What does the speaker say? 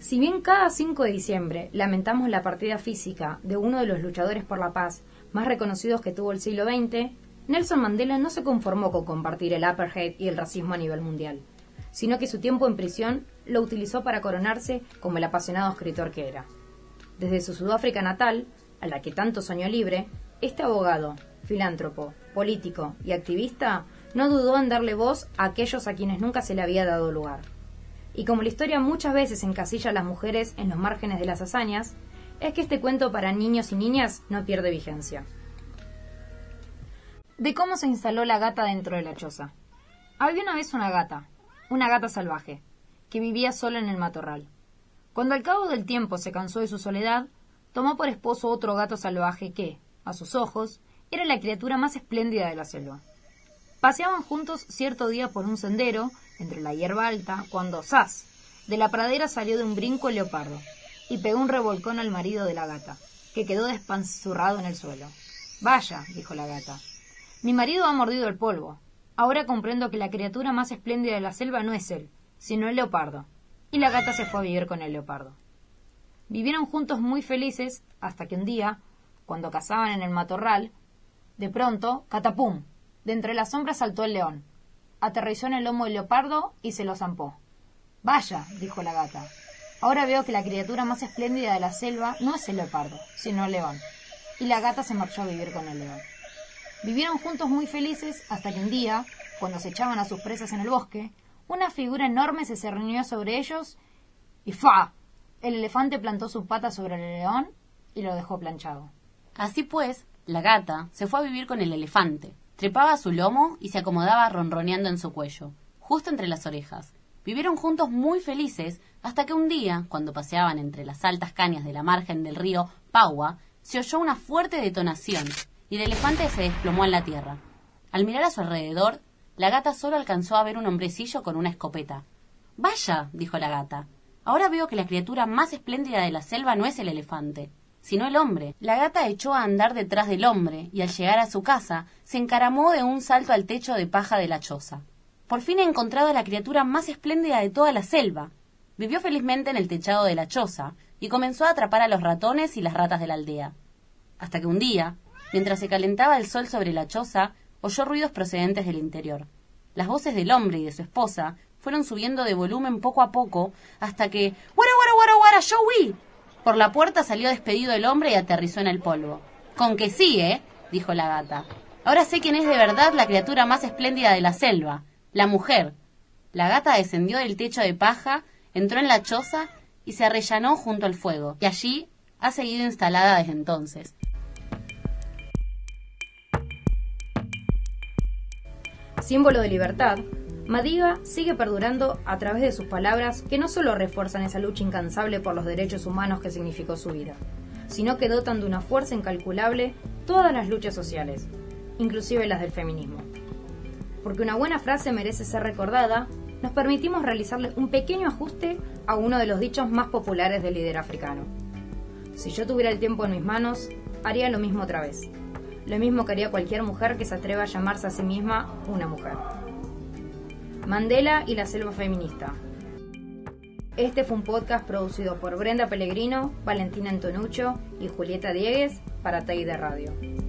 Si bien cada 5 de diciembre lamentamos la partida física de uno de los luchadores por la paz más reconocidos que tuvo el siglo XX, Nelson Mandela no se conformó con compartir el apartheid y el racismo a nivel mundial, sino que su tiempo en prisión lo utilizó para coronarse como el apasionado escritor que era. Desde su Sudáfrica natal, a la que tanto soñó libre, este abogado, filántropo, político y activista no dudó en darle voz a aquellos a quienes nunca se le había dado lugar. Y como la historia muchas veces encasilla a las mujeres en los márgenes de las hazañas, es que este cuento para niños y niñas no pierde vigencia. De cómo se instaló la gata dentro de la choza. Había una vez una gata, una gata salvaje, que vivía sola en el matorral. Cuando al cabo del tiempo se cansó de su soledad, tomó por esposo otro gato salvaje que, a sus ojos, era la criatura más espléndida de la selva. Paseaban juntos cierto día por un sendero entre la hierba alta, cuando ¡zas! de la pradera salió de un brinco el leopardo y pegó un revolcón al marido de la gata, que quedó despanzurrado en el suelo. Vaya, dijo la gata. Mi marido ha mordido el polvo. Ahora comprendo que la criatura más espléndida de la selva no es él, sino el leopardo. Y la gata se fue a vivir con el leopardo. Vivieron juntos muy felices hasta que un día, cuando cazaban en el matorral, de pronto, catapum, de entre las sombras saltó el león, aterrizó en el lomo del leopardo y se lo zampó. Vaya, dijo la gata. Ahora veo que la criatura más espléndida de la selva no es el leopardo, sino el león. Y la gata se marchó a vivir con el león. Vivieron juntos muy felices hasta que un día, cuando se echaban a sus presas en el bosque, una figura enorme se cernió sobre ellos y ¡fa! El elefante plantó su pata sobre el león y lo dejó planchado. Así pues, la gata se fue a vivir con el elefante, Trepaba a su lomo y se acomodaba ronroneando en su cuello, justo entre las orejas. Vivieron juntos muy felices hasta que un día, cuando paseaban entre las altas cañas de la margen del río Paua, se oyó una fuerte detonación y el elefante se desplomó en la tierra. Al mirar a su alrededor, la gata solo alcanzó a ver un hombrecillo con una escopeta. Vaya, dijo la gata, ahora veo que la criatura más espléndida de la selva no es el elefante, sino el hombre. La gata echó a andar detrás del hombre y al llegar a su casa se encaramó de un salto al techo de paja de la choza. Por fin he encontrado a la criatura más espléndida de toda la selva. Vivió felizmente en el techado de la choza y comenzó a atrapar a los ratones y las ratas de la aldea. Hasta que un día, mientras se calentaba el sol sobre la choza, oyó ruidos procedentes del interior. Las voces del hombre y de su esposa fueron subiendo de volumen poco a poco hasta que ¡Guara, guara, guara, guara! ¡Yo por la puerta salió despedido el hombre y aterrizó en el polvo. Con que sí, ¿eh? dijo la gata. Ahora sé quién es de verdad la criatura más espléndida de la selva, la mujer. La gata descendió del techo de paja, entró en la choza y se arrellanó junto al fuego, y allí ha seguido instalada desde entonces. Símbolo de libertad, Madiba sigue perdurando a través de sus palabras que no solo refuerzan esa lucha incansable por los derechos humanos que significó su vida, sino que dotan de una fuerza incalculable todas las luchas sociales, inclusive las del feminismo. Porque una buena frase merece ser recordada, nos permitimos realizarle un pequeño ajuste a uno de los dichos más populares del líder africano. Si yo tuviera el tiempo en mis manos, haría lo mismo otra vez. Lo mismo que haría cualquier mujer que se atreva a llamarse a sí misma una mujer. Mandela y la selva feminista. Este fue un podcast producido por Brenda Pellegrino, Valentina Antonuccio y Julieta Diegues para de Radio.